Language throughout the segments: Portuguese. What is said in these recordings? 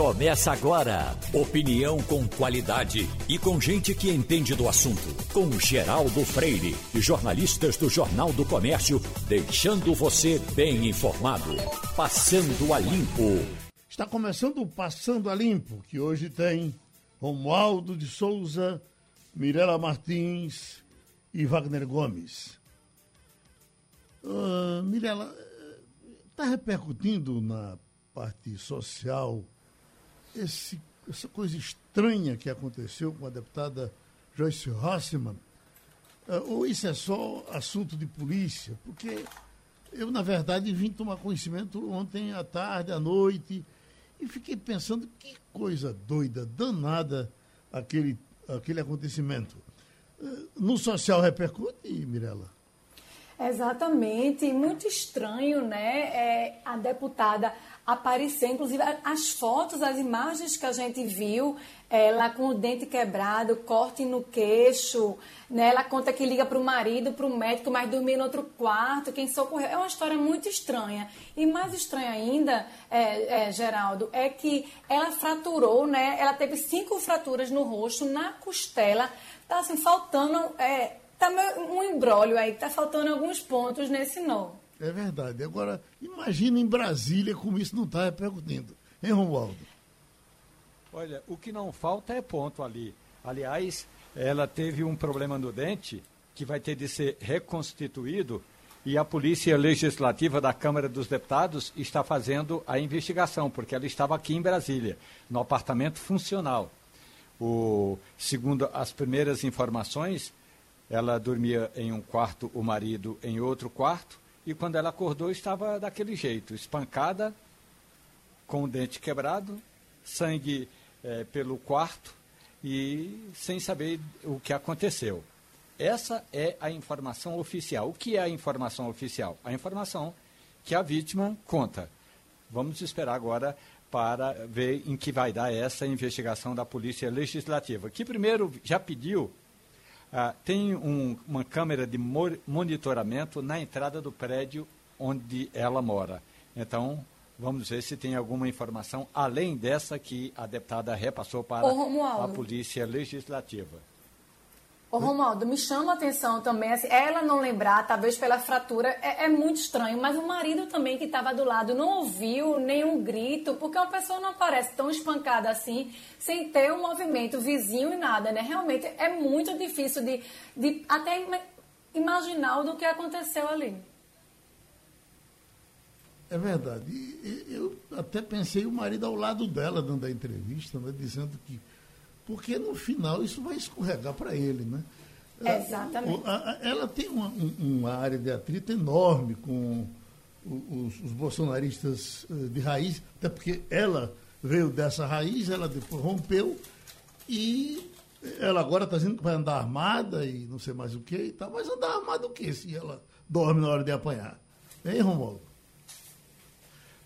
Começa agora. Opinião com qualidade e com gente que entende do assunto. Com Geraldo Freire e jornalistas do Jornal do Comércio, deixando você bem informado. Passando a Limpo. Está começando o Passando a Limpo, que hoje tem Romualdo de Souza, Mirela Martins e Wagner Gomes. Uh, Mirela, está repercutindo na parte social esse, essa coisa estranha que aconteceu com a deputada Joyce Rossman? Uh, ou isso é só assunto de polícia? Porque eu, na verdade, vim tomar conhecimento ontem à tarde, à noite, e fiquei pensando que coisa doida, danada aquele, aquele acontecimento. Uh, no social repercute, Mirella? Exatamente, muito estranho, né? É, a deputada aparecer, inclusive as fotos, as imagens que a gente viu, ela com o dente quebrado, corte no queixo, né? Ela conta que liga para o marido, para o médico, mas dormir no outro quarto, quem socorreu. É uma história muito estranha. E mais estranha ainda, é, é, Geraldo, é que ela fraturou, né? Ela teve cinco fraturas no rosto, na costela, tá assim, faltando. É, tá um embrólio aí, tá faltando alguns pontos nesse nó. É verdade. Agora, imagina em Brasília como isso não está repercutindo. Hein, Romualdo? Olha, o que não falta é ponto ali. Aliás, ela teve um problema no dente que vai ter de ser reconstituído e a Polícia Legislativa da Câmara dos Deputados está fazendo a investigação, porque ela estava aqui em Brasília, no apartamento funcional. O, segundo as primeiras informações, ela dormia em um quarto, o marido em outro quarto, e quando ela acordou estava daquele jeito, espancada, com o dente quebrado, sangue é, pelo quarto e sem saber o que aconteceu. Essa é a informação oficial. O que é a informação oficial? A informação que a vítima conta. Vamos esperar agora para ver em que vai dar essa investigação da Polícia Legislativa, que primeiro já pediu ah, tem um, uma câmera de monitoramento na entrada do prédio onde ela mora. Então, vamos ver se tem alguma informação além dessa que a deputada repassou para a Polícia Legislativa. Ô, Romualdo, me chama a atenção também, assim, ela não lembrar, talvez pela fratura, é, é muito estranho, mas o marido também que estava do lado não ouviu nenhum grito, porque uma pessoa não aparece tão espancada assim, sem ter um movimento vizinho e nada, né? Realmente é muito difícil de, de até imaginar do que aconteceu ali. É verdade. eu até pensei o marido ao lado dela, dando a entrevista, né, dizendo que porque no final isso vai escorregar para ele, né? Exatamente. Ela tem uma, uma área de atrito enorme com os, os, bolsonaristas eh, de raiz, até porque ela veio dessa raiz, ela depois rompeu e ela agora está dizendo que vai andar armada e não sei mais o que e tal, mas andar armada o que se ela dorme na hora de apanhar? Hein, Romualdo?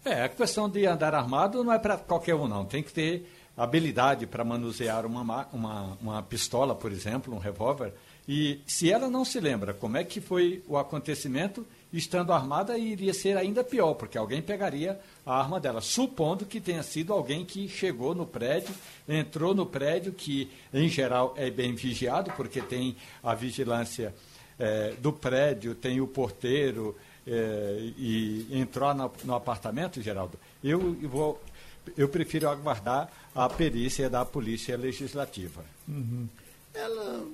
É, a questão de andar armado não é para qualquer um, não. Tem que ter habilidade para manusear uma, uma, uma pistola, por exemplo, um revólver. E se ela não se lembra como é que foi o acontecimento, estando armada iria ser ainda pior, porque alguém pegaria a arma dela, supondo que tenha sido alguém que chegou no prédio, entrou no prédio, que em geral é bem vigiado, porque tem a vigilância é, do prédio, tem o porteiro, é, e entrou no, no apartamento, Geraldo. Eu vou eu prefiro aguardar a perícia da Polícia Legislativa. Uhum. Ela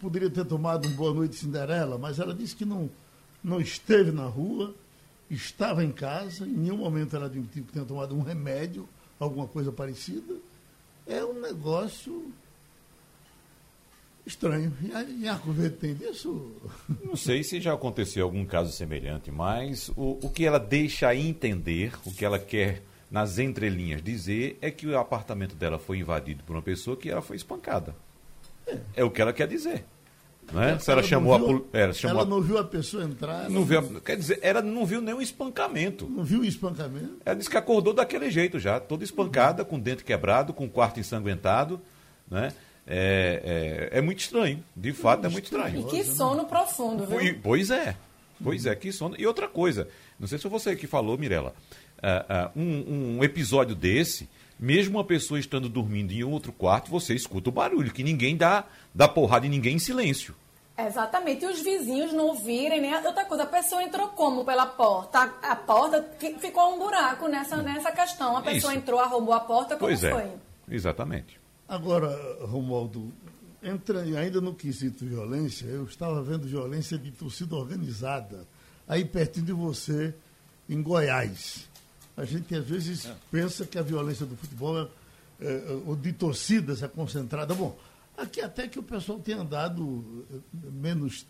poderia ter tomado um Boa Noite Cinderela, mas ela disse que não, não esteve na rua, estava em casa, em nenhum momento ela admitiu que tenha tomado um remédio, alguma coisa parecida. É um negócio estranho. E a Arco Verde tem disso? Não sei se já aconteceu algum caso semelhante, mas o, o que ela deixa entender, o que ela quer nas entrelinhas, dizer é que o apartamento dela foi invadido por uma pessoa que ela foi espancada. É, é o que ela quer dizer. Não é? Se ela, ela chamou viu, a ela, chamou ela não viu a pessoa entrar. Não viu, quer dizer, ela não viu nenhum espancamento. Não viu o espancamento? Ela disse que acordou daquele jeito já, toda espancada, uhum. com o dente quebrado, com o quarto ensanguentado, né? É, é, é muito estranho, de fato é muito estranho. E que sono profundo, viu? Pois é, pois é, que sono. E outra coisa, não sei se foi você que falou, Mirella, uh, uh, um, um episódio desse, mesmo uma pessoa estando dormindo em outro quarto, você escuta o barulho, que ninguém dá, dá porrada em ninguém em silêncio. Exatamente, e os vizinhos não virem, né? Outra coisa, a pessoa entrou como pela porta? A, a porta ficou um buraco nessa, nessa questão. A pessoa Isso. entrou, arrombou a porta, como pois é. foi? Exatamente. Agora, Romualdo, entra ainda no quesito violência, eu estava vendo violência de torcida organizada, aí pertinho de você, em Goiás. A gente às vezes é. pensa que a violência do futebol, é, é, ou de torcidas, é concentrada. Bom, Aqui até que o pessoal tem andado eh, menos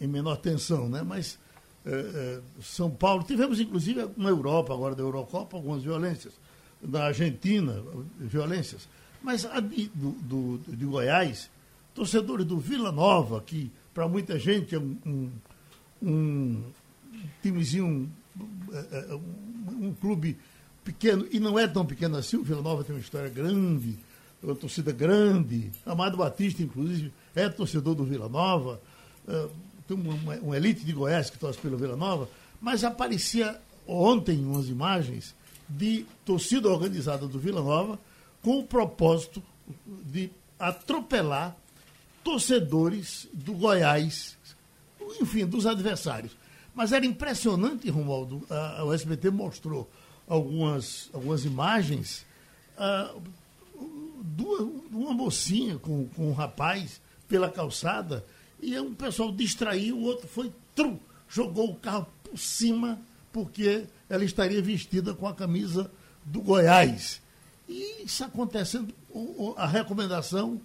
em menor tensão, né? Mas é, é, São Paulo, tivemos inclusive na Europa, agora da Eurocopa, algumas violências. Na Argentina, violências. Mas a de, do, do, de Goiás, torcedores do Vila Nova, que para muita gente é um, um, um timezinho, um, clube pequeno, e não é tão pequeno assim, o Vila Nova tem uma história grande uma torcida grande. Amado Batista, inclusive, é torcedor do Vila Nova. Uh, tem um, um, elite de Goiás que torce pelo Vila Nova. Mas aparecia ontem umas imagens de torcida organizada do Vila Nova com o propósito de atropelar torcedores do Goiás, enfim, dos adversários. Mas era impressionante, Romualdo, a, o SBT mostrou algumas, algumas imagens, uh, duas, uma mocinha com, com um rapaz pela calçada e um pessoal distraiu, o outro foi, trum, jogou o carro por cima porque ela estaria vestida com a camisa do Goiás. E isso acontecendo, a recomendação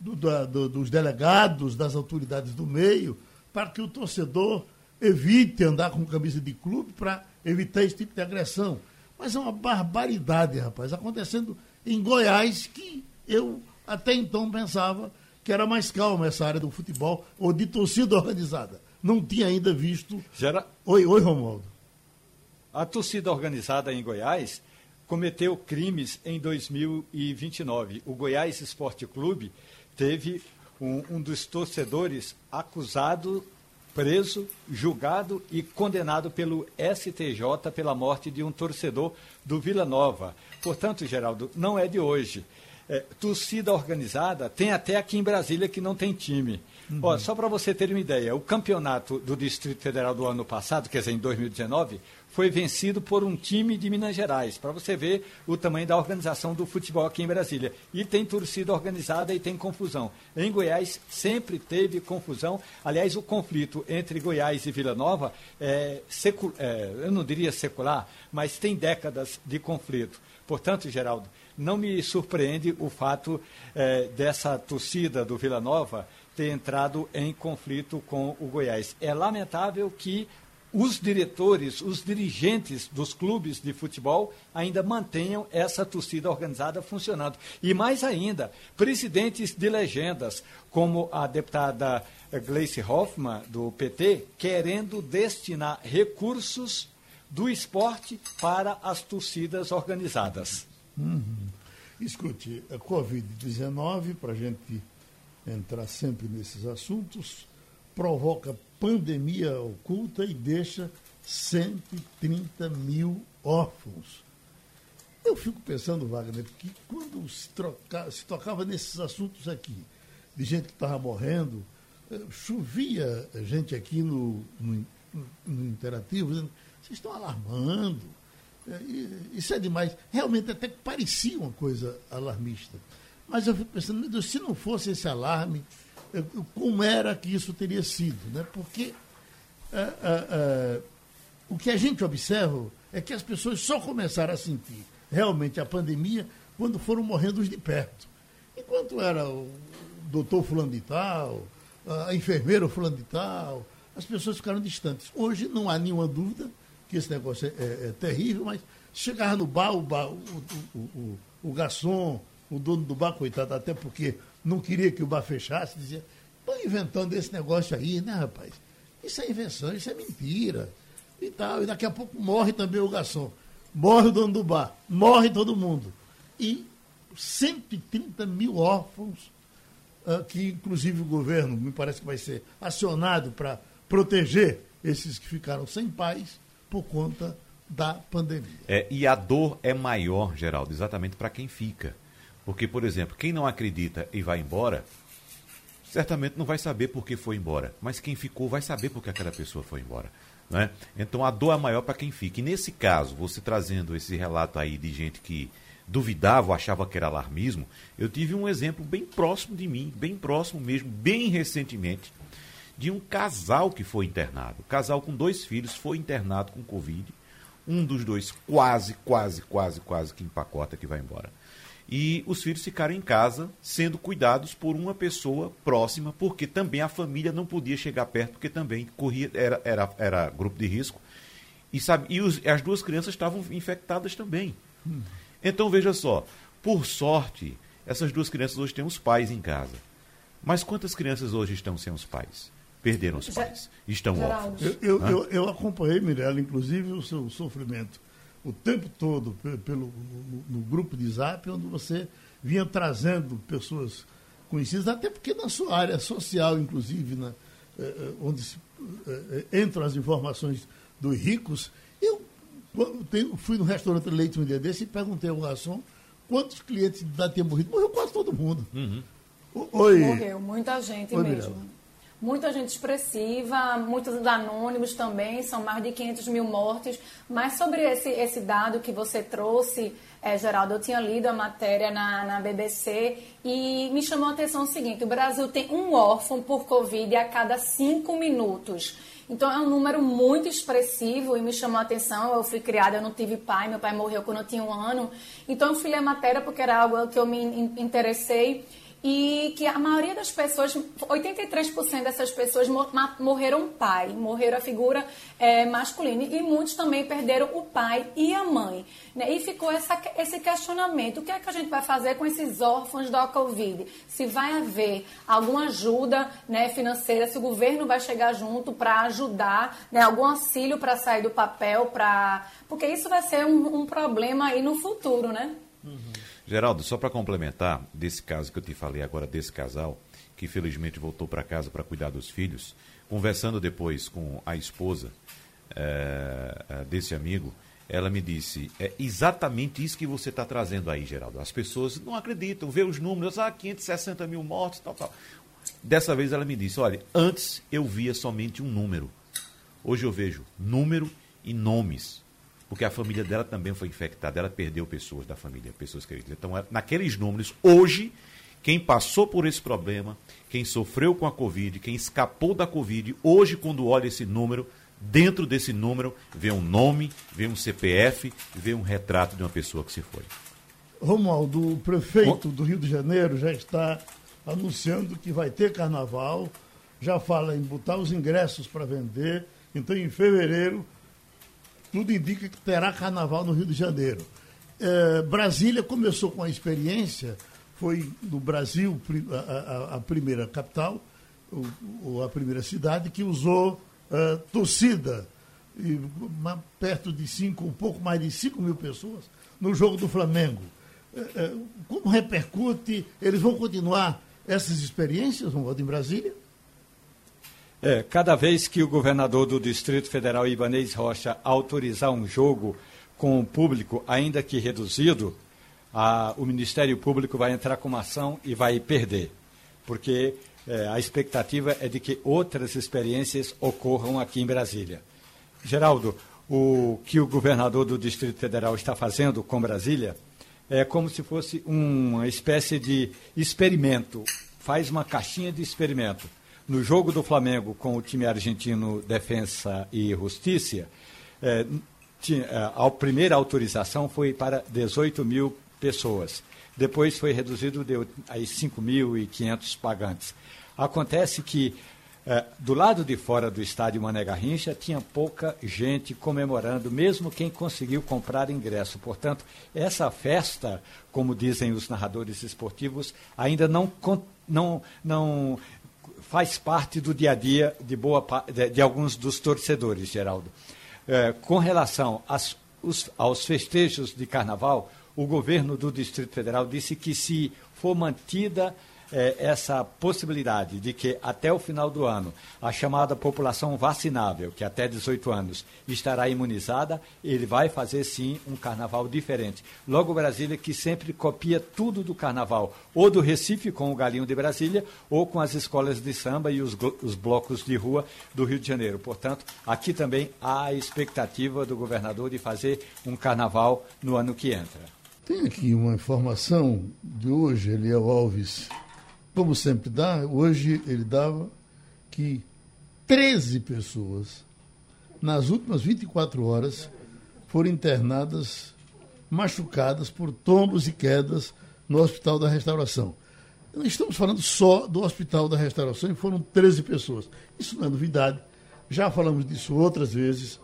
do, do, dos delegados, das autoridades do meio, para que o torcedor evite andar com camisa de clube para evitar esse tipo de agressão. Mas é uma barbaridade, rapaz, acontecendo em Goiás, que eu até então pensava que era mais calma essa área do futebol ou de torcida organizada. Não tinha ainda visto. Gera... Oi, oi, Romualdo. A torcida organizada em Goiás cometeu crimes em 2029. O Goiás Esporte Clube teve um, um dos torcedores acusado preso, julgado e condenado pelo STJ pela morte de um torcedor do Vila Nova. Portanto, Geraldo, não é de hoje. É, torcida organizada tem até aqui em Brasília que não tem time. Uhum. Ó, só para você ter uma ideia, o campeonato do Distrito Federal do ano passado, quer dizer, em 2019, foi vencido por um time de Minas Gerais, para você ver o tamanho da organização do futebol aqui em Brasília. E tem torcida organizada e tem confusão. Em Goiás sempre teve confusão. Aliás, o conflito entre Goiás e Vila Nova é, secu é eu não diria secular, mas tem décadas de conflito. Portanto, Geraldo, não me surpreende o fato é, dessa torcida do Vila Nova ter entrado em conflito com o Goiás. É lamentável que os diretores, os dirigentes dos clubes de futebol ainda mantenham essa torcida organizada funcionando. E mais ainda, presidentes de legendas, como a deputada Gleice Hoffmann, do PT, querendo destinar recursos do esporte para as torcidas organizadas. Uhum. Escute, a Covid-19, para a gente entrar sempre nesses assuntos, provoca pandemia oculta e deixa 130 mil órfãos. Eu fico pensando, Wagner, que quando se, troca, se tocava nesses assuntos aqui, de gente que estava morrendo, eh, chovia gente aqui no, no, no Interativo dizendo, vocês estão alarmando, eh, isso é demais. Realmente até parecia uma coisa alarmista. Mas eu fico pensando, meu Deus, se não fosse esse alarme, como era que isso teria sido, né? Porque é, é, é, o que a gente observa é que as pessoas só começaram a sentir realmente a pandemia quando foram morrendo de perto. Enquanto era o doutor fulano de tal, a enfermeira fulano de tal, as pessoas ficaram distantes. Hoje não há nenhuma dúvida que esse negócio é, é, é terrível, mas chegar no bar, o, bar, o, o, o, o garçom, o dono do bar, coitado, até porque não queria que o bar fechasse, dizia, estão inventando esse negócio aí, né, rapaz? Isso é invenção, isso é mentira. E tal. E daqui a pouco morre também o garçom. Morre o dono do bar. Morre todo mundo. E 130 mil órfãos, uh, que inclusive o governo me parece que vai ser acionado para proteger esses que ficaram sem pais por conta da pandemia. É, e a dor é maior, Geraldo, exatamente para quem fica. Porque, por exemplo, quem não acredita e vai embora, certamente não vai saber por que foi embora. Mas quem ficou vai saber por que aquela pessoa foi embora. Né? Então a dor é maior para quem fica. E nesse caso, você trazendo esse relato aí de gente que duvidava, achava que era alarmismo, eu tive um exemplo bem próximo de mim, bem próximo mesmo, bem recentemente, de um casal que foi internado. Casal com dois filhos foi internado com Covid. Um dos dois quase, quase, quase, quase que empacota que vai embora. E os filhos ficaram em casa sendo cuidados por uma pessoa próxima, porque também a família não podia chegar perto, porque também corria, era, era, era grupo de risco. E, sabe, e os, as duas crianças estavam infectadas também. Hum. Então veja só, por sorte, essas duas crianças hoje têm os pais em casa. Mas quantas crianças hoje estão sem os pais? Perderam os pais, estão órfãos. Eu, eu, eu, eu acompanhei, Mirella, inclusive, o seu sofrimento o tempo todo pelo, no, no, grupo de zap, onde você vinha trazendo pessoas conhecidas, até porque na sua área social, inclusive, na, eh, eh onde se, eh, eh, entram as informações dos ricos, eu tenho, fui no restaurante Leite um dia desse e perguntei ao garçom quantos clientes da tinham morrido. Morreu quase todo mundo. Uhum. Oi. Morreu, muita gente Oi, mesmo. Mirella muita gente expressiva, muitos anônimos também, são mais de 500 mil mortes. Mas sobre esse, esse dado que você trouxe, é, Geraldo, eu tinha lido a matéria na, na BBC e me chamou a atenção o seguinte: o Brasil tem um órfão por Covid a cada cinco minutos. Então é um número muito expressivo e me chamou a atenção. Eu fui criada, eu não tive pai, meu pai morreu quando eu tinha um ano. Então eu fui ler a matéria porque era algo que eu me interessei e que a maioria das pessoas, 83% dessas pessoas morreram pai, morreram a figura é, masculina e muitos também perderam o pai e a mãe. Né? E ficou essa, esse questionamento: o que é que a gente vai fazer com esses órfãos da Covid? Se vai haver alguma ajuda né, financeira, se o governo vai chegar junto para ajudar, né, algum auxílio para sair do papel, pra... porque isso vai ser um, um problema aí no futuro, né? Uhum. Geraldo, só para complementar desse caso que eu te falei agora, desse casal, que felizmente voltou para casa para cuidar dos filhos, conversando depois com a esposa é, desse amigo, ela me disse: é exatamente isso que você está trazendo aí, Geraldo. As pessoas não acreditam, vê os números, ah, 560 mil mortos, tal, tal. Dessa vez ela me disse: olha, antes eu via somente um número. Hoje eu vejo número e nomes porque a família dela também foi infectada, ela perdeu pessoas da família, pessoas queridas. Então, naqueles números, hoje, quem passou por esse problema, quem sofreu com a Covid, quem escapou da Covid, hoje, quando olha esse número, dentro desse número, vê um nome, vê um CPF, vê um retrato de uma pessoa que se foi. Romualdo, o prefeito do Rio de Janeiro já está anunciando que vai ter carnaval, já fala em botar os ingressos para vender, então em fevereiro tudo indica que terá carnaval no Rio de Janeiro. É, Brasília começou com a experiência, foi no Brasil a, a, a primeira capital, ou, a primeira cidade, que usou uh, torcida, e, uma, perto de cinco, um pouco mais de 5 mil pessoas, no jogo do Flamengo. É, é, como repercute? Eles vão continuar essas experiências, vão em Brasília? É, cada vez que o governador do Distrito Federal, Ibanez Rocha, autorizar um jogo com o público, ainda que reduzido, a, o Ministério Público vai entrar com uma ação e vai perder. Porque é, a expectativa é de que outras experiências ocorram aqui em Brasília. Geraldo, o que o governador do Distrito Federal está fazendo com Brasília é como se fosse uma espécie de experimento. Faz uma caixinha de experimento no jogo do Flamengo com o time argentino Defensa e Justiça, é, tinha, é, a primeira autorização foi para 18 mil pessoas. Depois foi reduzido de a 5.500 pagantes. Acontece que é, do lado de fora do estádio Mané Garrincha tinha pouca gente comemorando, mesmo quem conseguiu comprar ingresso. Portanto, essa festa, como dizem os narradores esportivos, ainda não, não, não faz parte do dia a dia de, boa, de, de alguns dos torcedores, Geraldo. É, com relação às, os, aos festejos de carnaval, o governo do Distrito Federal disse que se for mantida é, essa possibilidade de que até o final do ano a chamada população vacinável, que até 18 anos estará imunizada, ele vai fazer sim um carnaval diferente. Logo Brasília que sempre copia tudo do carnaval, ou do Recife com o Galinho de Brasília, ou com as escolas de samba e os, os blocos de rua do Rio de Janeiro. Portanto, aqui também há a expectativa do governador de fazer um carnaval no ano que entra. Tem aqui uma informação de hoje, Eliel Alves como sempre dá, hoje ele dava que 13 pessoas, nas últimas 24 horas, foram internadas machucadas por tombos e quedas no Hospital da Restauração. Não estamos falando só do Hospital da Restauração, e foram 13 pessoas. Isso não é novidade, já falamos disso outras vezes,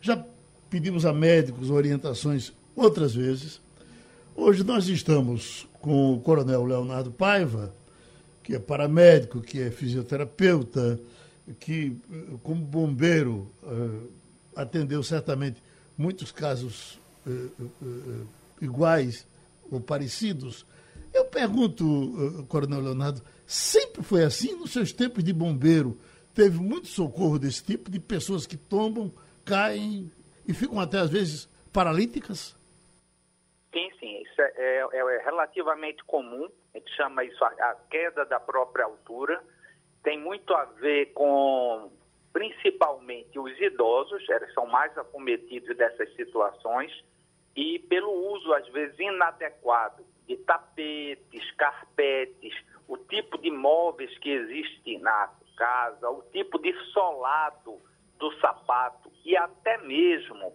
já pedimos a médicos orientações outras vezes. Hoje nós estamos com o Coronel Leonardo Paiva, que é paramédico, que é fisioterapeuta, que, como bombeiro, uh, atendeu certamente muitos casos uh, iguais ou parecidos. Eu pergunto, Coronel Leonardo, sempre foi assim nos seus tempos de bombeiro? Teve muito socorro desse tipo, de pessoas que tombam, caem e ficam até às vezes paralíticas? Sim, sim, isso é, é, é relativamente comum a gente chama isso a queda da própria altura, tem muito a ver com principalmente os idosos, eles são mais acometidos dessas situações, e pelo uso, às vezes, inadequado de tapetes, carpetes, o tipo de móveis que existe na casa, o tipo de solado do sapato e até mesmo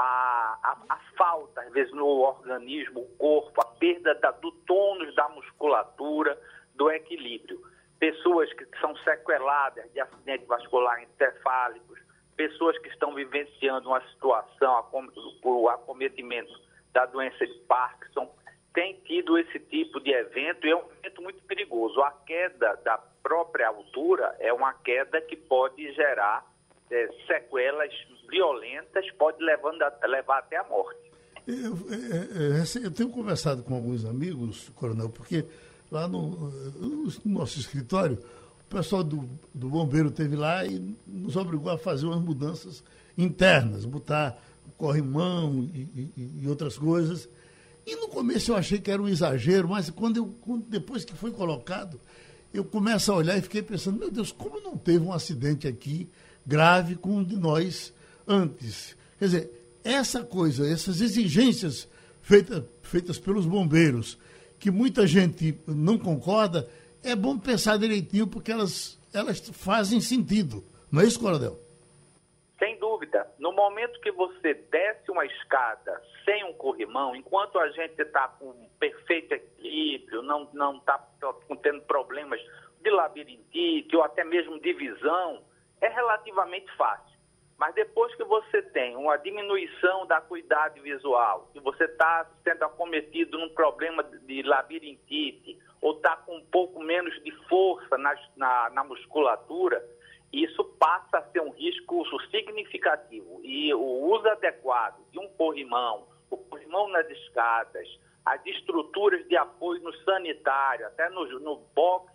a, a, a, falta, às vezes, no organismo, o corpo, a perda da, do tônus da musculatura, do equilíbrio. Pessoas que são sequeladas de acidente vascular encefálicos, pessoas que estão vivenciando uma situação por acometimento da doença de Parkinson, têm tido esse tipo de evento e é um evento muito perigoso. A queda da própria altura é uma queda que pode gerar é, sequelas violentas, pode levando a, levar até a morte. Eu, é, é, eu, tenho conversado com alguns amigos, coronel, porque lá no, no nosso escritório, o pessoal do, do bombeiro teve lá e nos obrigou a fazer umas mudanças internas, botar corrimão e, e, e outras coisas. E no começo eu achei que era um exagero, mas quando eu, depois que foi colocado, eu começo a olhar e fiquei pensando, meu Deus, como não teve um acidente aqui grave com um de nós antes. Quer dizer, essa coisa, essas exigências feitas, feitas pelos bombeiros, que muita gente não concorda, é bom pensar direitinho porque elas, elas fazem sentido. Não é isso, Coronel? Sem dúvida. No momento que você desce uma escada sem um corrimão, enquanto a gente está com perfeito equilíbrio, não está tendo problemas de labirintite ou até mesmo de visão, é relativamente fácil. Mas depois que você tem uma diminuição da acuidade visual, que você está sendo acometido num problema de labirintite, ou está com um pouco menos de força na, na, na musculatura, isso passa a ser um risco significativo. E o uso adequado de um corrimão, o corrimão nas escadas, as estruturas de apoio no sanitário, até no, no box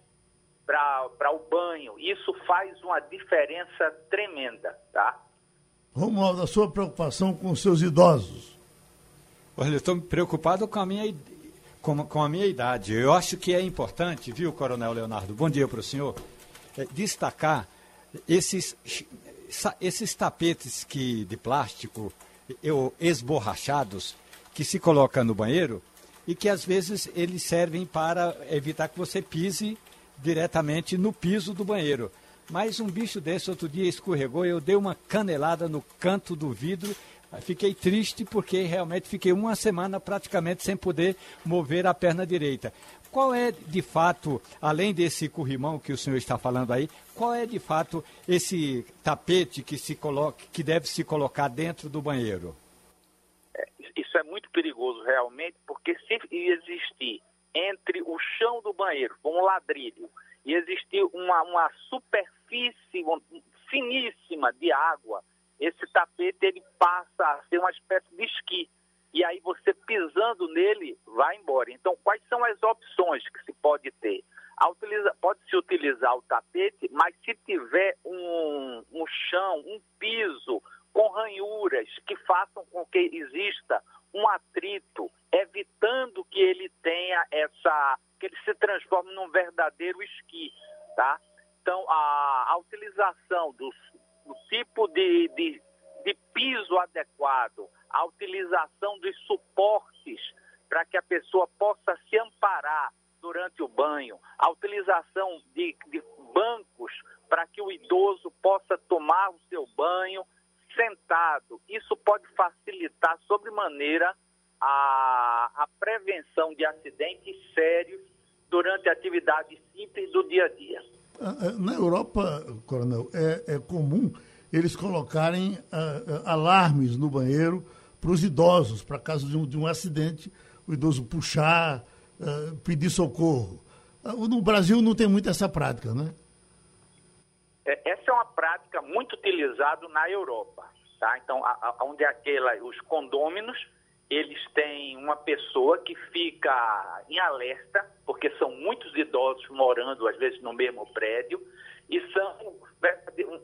para o banho, isso faz uma diferença tremenda, tá? Romualdo, a sua preocupação com os seus idosos? Olha, eu estou preocupado com a, minha, com, com, a minha idade. Eu acho que é importante, viu, Coronel Leonardo? Bom dia para o senhor. É, destacar esses, esses tapetes que, de plástico eu, esborrachados que se coloca no banheiro e que às vezes eles servem para evitar que você pise diretamente no piso do banheiro. Mas um bicho desse outro dia escorregou, eu dei uma canelada no canto do vidro. Fiquei triste porque realmente fiquei uma semana praticamente sem poder mover a perna direita. Qual é de fato, além desse corrimão que o senhor está falando aí, qual é de fato esse tapete que se coloca, que deve se colocar dentro do banheiro? É, isso é muito perigoso realmente, porque se existir entre o chão do banheiro, um ladrilho, e existir uma, uma superfície finíssima de água, esse tapete ele passa a ser uma espécie de esqui. E aí você pisando nele vai embora. Então, quais são as opções que se pode ter? pode-se utilizar o tapete, mas se tiver um, um chão, um piso com ranhuras que façam com que exista um atrito, evitando que ele tenha essa, que ele se transforme num verdadeiro esqui, tá? Então, a, a utilização do, do tipo de, de, de piso adequado, a utilização dos suportes para que a pessoa possa se amparar durante o banho, a utilização de, de bancos para que o idoso possa tomar o seu banho sentado. Isso pode facilitar sobremaneira a, a prevenção de acidentes sérios durante atividades simples do dia a dia. Ah, ah, na Europa, Coronel, é, é comum eles colocarem uh, alarmes no banheiro para os idosos, para caso de um, de um acidente, o idoso puxar, uh, pedir socorro. Uh, no Brasil não tem muito essa prática, né? É, essa é uma prática muito utilizada na Europa. Tá? Então, a, a, onde aquela, os condôminos, eles têm uma pessoa que fica em alerta, porque são muitos idosos morando, às vezes, no mesmo prédio, e são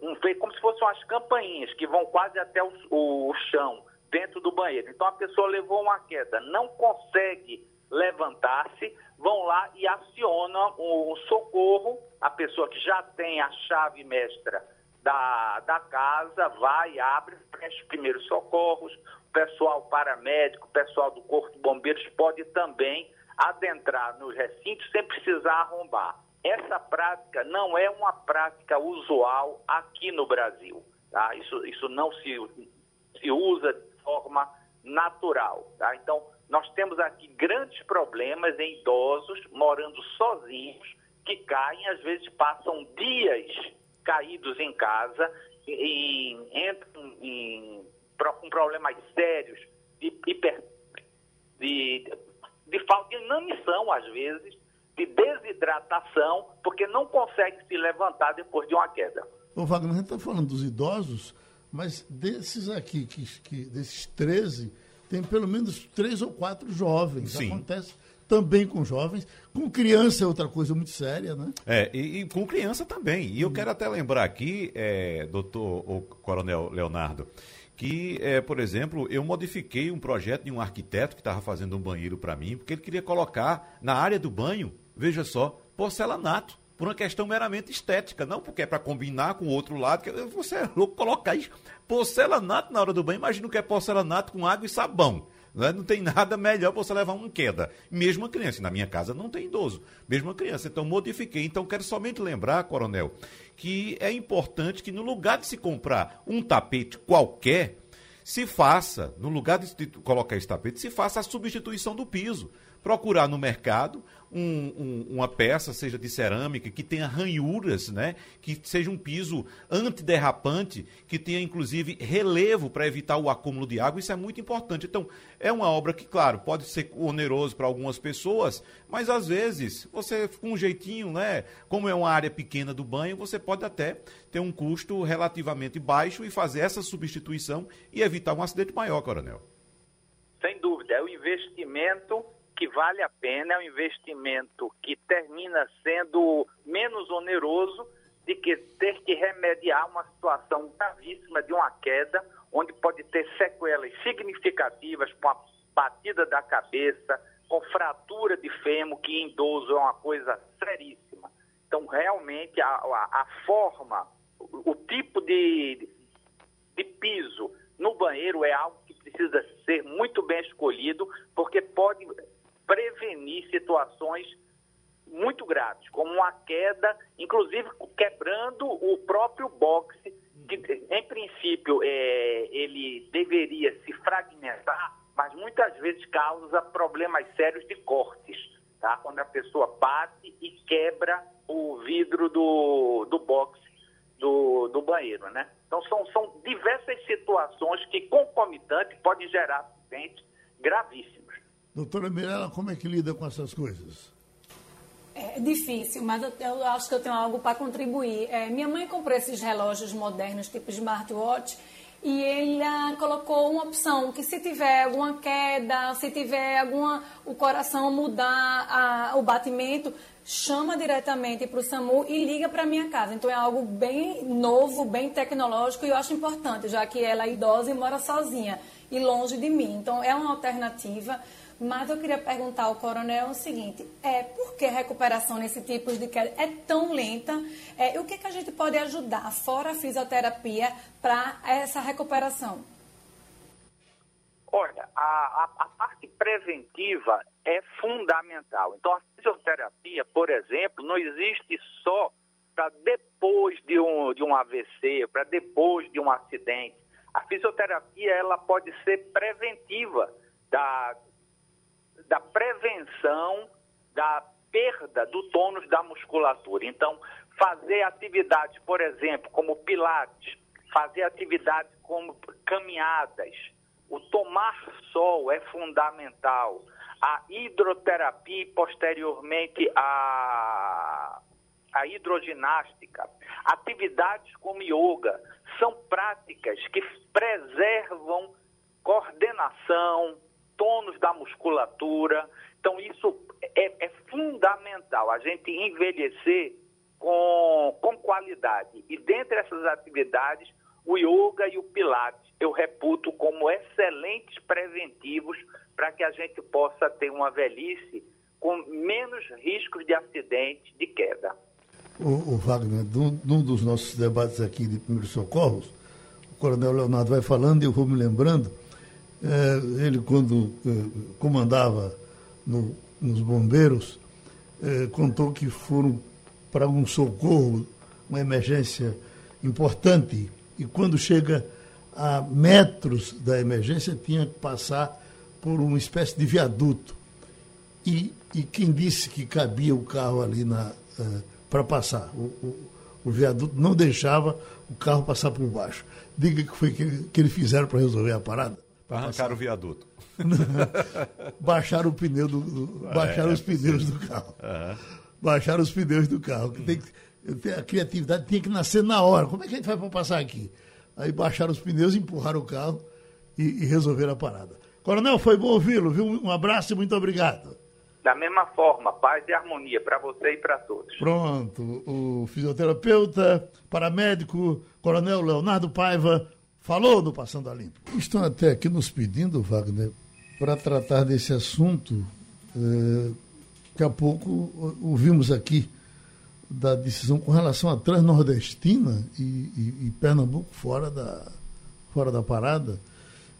um, um, como se fossem umas campainhas que vão quase até o, o, o chão, dentro do banheiro. Então, a pessoa levou uma queda, não consegue levantar-se, vão lá e acionam o, socorro, a pessoa que já tem a chave mestra da, da casa, vai, abre, presta primeiros socorros, o pessoal paramédico, o pessoal do Corpo de Bombeiros pode também adentrar nos recintos sem precisar arrombar. Essa prática não é uma prática usual aqui no Brasil. Tá? Isso, isso não se, se usa de forma natural. Tá? Então, nós temos aqui grandes problemas em idosos morando sozinhos, que caem, às vezes passam dias caídos em casa, e entram em, com problemas sérios de, de, de falta de inanição, às vezes, de desidratação, porque não consegue se levantar depois de uma queda. O Wagner, a gente está falando dos idosos, mas desses aqui, que, que, desses 13, tem pelo menos três ou quatro jovens. Sim. Acontece também com jovens. Com criança é outra coisa muito séria, né? É, e, e com criança também. E eu quero até lembrar aqui, é, doutor ou coronel Leonardo, que, é, por exemplo, eu modifiquei um projeto de um arquiteto que estava fazendo um banheiro para mim, porque ele queria colocar na área do banho, veja só, porcelanato por uma questão meramente estética, não porque é para combinar com o outro lado, que você é louco colocar porcelanato na hora do banho, imagina que é porcelanato com água e sabão. Né? Não tem nada melhor para você levar uma queda. Mesmo a criança. Na minha casa não tem idoso. Mesmo a criança. Então modifiquei. Então quero somente lembrar, coronel, que é importante que no lugar de se comprar um tapete qualquer, se faça, no lugar de colocar esse tapete, se faça a substituição do piso procurar no mercado um, um, uma peça, seja de cerâmica, que tenha ranhuras, né? que seja um piso antiderrapante, que tenha inclusive relevo para evitar o acúmulo de água. Isso é muito importante. Então, é uma obra que, claro, pode ser oneroso para algumas pessoas, mas às vezes você, com um jeitinho, né? como é uma área pequena do banho, você pode até ter um custo relativamente baixo e fazer essa substituição e evitar um acidente maior, Coronel. Sem dúvida, é o investimento que vale a pena, é um investimento que termina sendo menos oneroso de que ter que remediar uma situação gravíssima de uma queda, onde pode ter sequelas significativas com a batida da cabeça, com fratura de fêmur, que em idoso é uma coisa seríssima. Então, realmente, a, a, a forma, o, o tipo de, de piso no banheiro é algo que precisa ser muito bem escolhido, porque pode prevenir situações muito graves, como uma queda, inclusive quebrando o próprio boxe, que em princípio é, ele deveria se fragmentar, mas muitas vezes causa problemas sérios de cortes, tá? quando a pessoa bate e quebra o vidro do, do boxe do, do banheiro. Né? Então são, são diversas situações que concomitantes podem gerar acidentes gravíssimos. Doutora Mirella, como é que lida com essas coisas? É difícil, mas eu, eu acho que eu tenho algo para contribuir. É, minha mãe comprou esses relógios modernos, tipo smartwatch, e ele ah, colocou uma opção que se tiver alguma queda, se tiver alguma o coração mudar o batimento, chama diretamente para o SAMU e liga para minha casa. Então é algo bem novo, bem tecnológico e eu acho importante, já que ela é idosa e mora sozinha e longe de mim. Então é uma alternativa. Mas eu queria perguntar ao coronel o seguinte: é, por que a recuperação nesse tipo de queda é tão lenta? É, e o que, que a gente pode ajudar, fora a fisioterapia, para essa recuperação? Olha, a, a, a, parte preventiva é fundamental. Então, a fisioterapia, por exemplo, não existe só para depois de um, de um AVC, para depois de um acidente. A fisioterapia ela pode ser preventiva da, da prevenção da perda do tônus da musculatura. Então, fazer atividades, por exemplo, como pilates, fazer atividades como caminhadas, o tomar sol é fundamental. A hidroterapia e posteriormente a, a hidroginástica, atividades como yoga, são práticas que preservam coordenação, tônus da musculatura. Então, isso é, é fundamental, a gente envelhecer com, com qualidade. E dentre essas atividades, o yoga e o pilates eu reputo como excelentes preventivos para que a gente possa ter uma velhice com menos riscos de acidente, de queda. O, o Wagner, num, num dos nossos debates aqui de primeiros socorros, o coronel Leonardo vai falando e eu vou me lembrando ele, quando é, comandava no, nos bombeiros, é, contou que foram para um socorro, uma emergência importante, e quando chega a metros da emergência, tinha que passar por uma espécie de viaduto. E, e quem disse que cabia o carro ali para passar? O, o, o, viaduto não deixava o carro passar por baixo. Diga que foi que, que eles fizeram para resolver a parada. Para arrancar o viaduto. baixaram o pneu do, do baixaram é, os pneus do carro. Uhum. Baixaram os pneus do carro. Tem que, a criatividade tinha que nascer na hora. Como é que a gente vai para passar aqui? Aí baixaram os pneus, empurraram o carro e, e resolveram a parada. Coronel, foi bom ouvi-lo, viu? Um abraço e muito obrigado. Da mesma forma, paz e harmonia para você e para todos. Pronto, o fisioterapeuta, paramédico, Coronel Leonardo Paiva, falou no Passando a Limpo. Estão até aqui nos pedindo, Wagner, para tratar desse assunto. É, daqui a pouco ouvimos aqui da decisão com relação à Transnordestina e, e, e, Pernambuco fora da, fora da parada.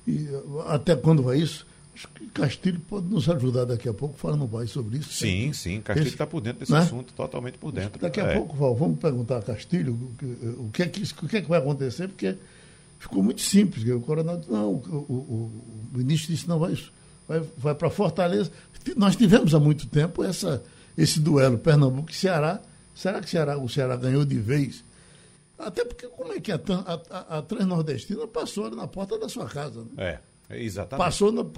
E até quando vai isso? Acho que Castilho pode nos ajudar daqui a pouco falando mais sobre isso. Sim, sim, Castilho está por dentro desse né? assunto, totalmente por dentro. Daqui a é. pouco, Val, vamos perguntar a Castilho o, o, que é que, o que é que vai acontecer, porque ficou muito simples. O coronel não, o, o, o ministro disse, não, vai, vai, vai para Fortaleza. Nós tivemos há muito tempo essa, esse duelo Pernambuco e Ceará. Será que o Ceará, o Ceará ganhou de vez? Até porque como é que a, a, a Transnordestina passou na porta da sua casa? Né? É, exatamente. Passou, no,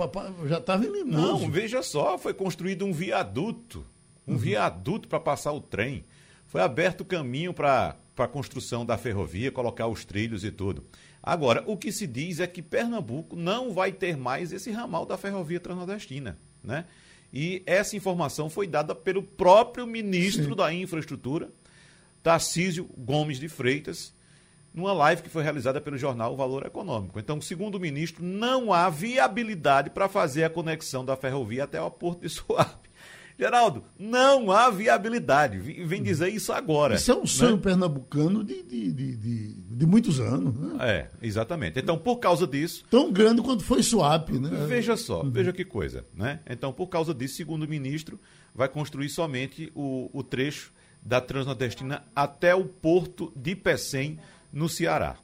já estava em Mimoso. Não, veja só, foi construído um viaduto. Um uhum. viaduto para passar o trem. Foi aberto o caminho para a construção da ferrovia, colocar os trilhos e tudo. Agora, o que se diz é que Pernambuco não vai ter mais esse ramal da ferrovia transnordestina, né? E essa informação foi dada pelo próprio ministro Sim. da Infraestrutura, Tarcísio Gomes de Freitas, numa live que foi realizada pelo jornal Valor Econômico. Então, segundo o ministro, não há viabilidade para fazer a conexão da ferrovia até o Porto de Suape. Geraldo, não há viabilidade. Vem dizer isso agora. Isso é um sonho né? pernambucano de, de, de, de, de muitos anos. Né? É, exatamente. Então, por causa disso. Tão grande quanto foi Swap, né? Veja só, uhum. veja que coisa. Né? Então, por causa disso, segundo o ministro, vai construir somente o, o trecho da Transnordestina até o porto de Pecém, no Ceará.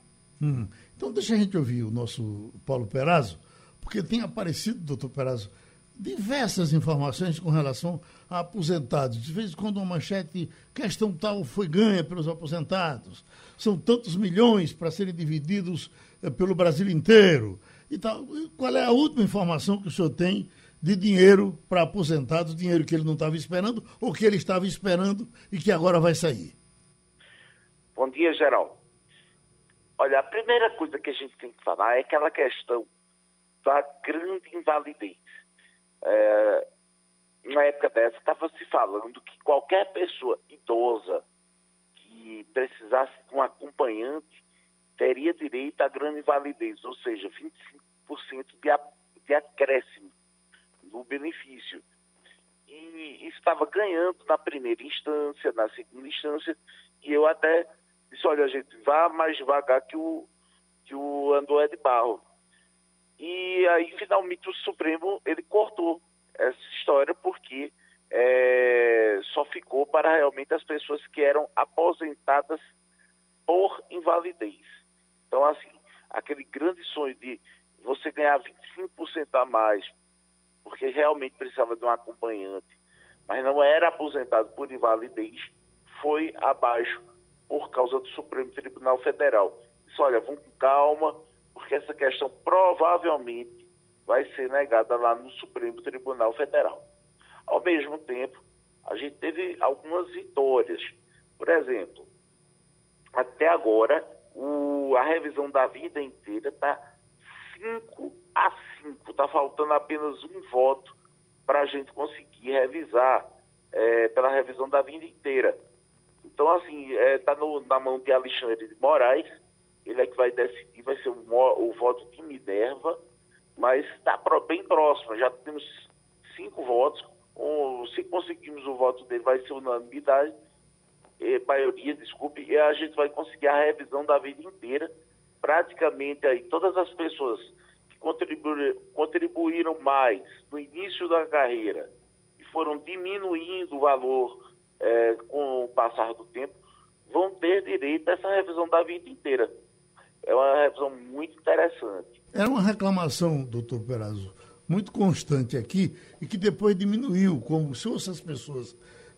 Uhum. Então, deixa a gente ouvir o nosso Paulo Perazzo, porque tem aparecido, doutor Perazzo, diversas informações com relação a aposentados. De vez em quando uma manchete, questão tal foi ganha pelos aposentados. São tantos milhões para serem divididos eh, pelo Brasil inteiro. E tal. Qual é a última informação que o senhor tem de dinheiro para aposentados, dinheiro que ele não estava esperando ou que ele estava esperando e que agora vai sair? Bom dia, Geraldo. Olha, a primeira coisa que a gente tem que falar é aquela questão da grande invalidez. É, na época dessa, estava se falando que qualquer pessoa idosa que precisasse de um acompanhante teria direito à grande invalidez, ou seja, 25% de, de acréscimo no benefício. E estava ganhando na primeira instância, na segunda instância, e eu até disse, olha, gente, vá mais devagar que o, que o André de Barro. E aí, finalmente, o Supremo, ele cortou essa história porque é, só ficou para realmente as pessoas que eram aposentadas por invalidez. Então, assim, aquele grande sonho de você ganhar 25% a mais, porque realmente precisava de um acompanhante, mas não era aposentado por invalidez, foi abaixo por causa do Supremo Tribunal Federal. Disse, olha, vamos com calma, porque essa questão provavelmente vai ser negada lá no Supremo Tribunal Federal. Ao mesmo tempo, a gente teve algumas vitórias. Por exemplo, até agora, o, a revisão da vida inteira está 5 a 5. Está faltando apenas um voto para a gente conseguir revisar é, pela revisão da vida inteira. Então, assim, está é, na mão de Alexandre de Moraes, ele é que vai decidir, vai ser o, o voto de Minerva, mas está bem próximo, já temos cinco votos, se conseguirmos o voto dele, vai ser unanimidade, eh, maioria, desculpe, e a gente vai conseguir a revisão da vida inteira, praticamente aí, todas as pessoas que contribuíram, contribuíram mais no início da carreira e foram diminuindo o valor é, com o passar do tempo, vão ter direito a essa revisão da vida inteira. É uma revisão muito interessante. Era uma reclamação, doutor Perazzo, muito constante aqui e que depois diminuiu, como se essas pessoas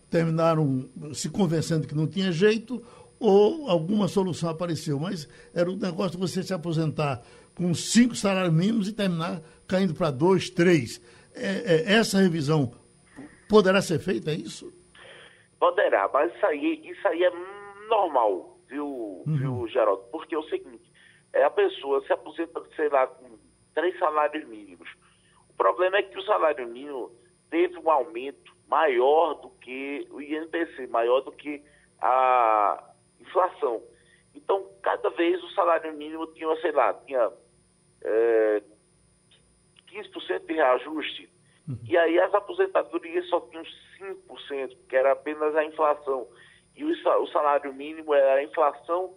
terminaram se convencendo que não tinha jeito ou alguma solução apareceu. Mas era o um negócio de você se aposentar com cinco salários mínimos e terminar caindo para dois, três. É, é, essa revisão poderá ser feita, é isso? Poderá, mas isso aí, isso aí é normal, viu, uhum. viu, Geraldo? Porque é o seguinte, é a pessoa se aposenta, sei lá, com três salários mínimos. O problema é que o salário mínimo teve um aumento maior do que o INPC, maior do que a inflação. Então, cada vez o salário mínimo tinha, sei lá, tinha é, 15% de reajuste Uhum. E aí as aposentadorias só tinham 5%, que era apenas a inflação. E o salário mínimo era a inflação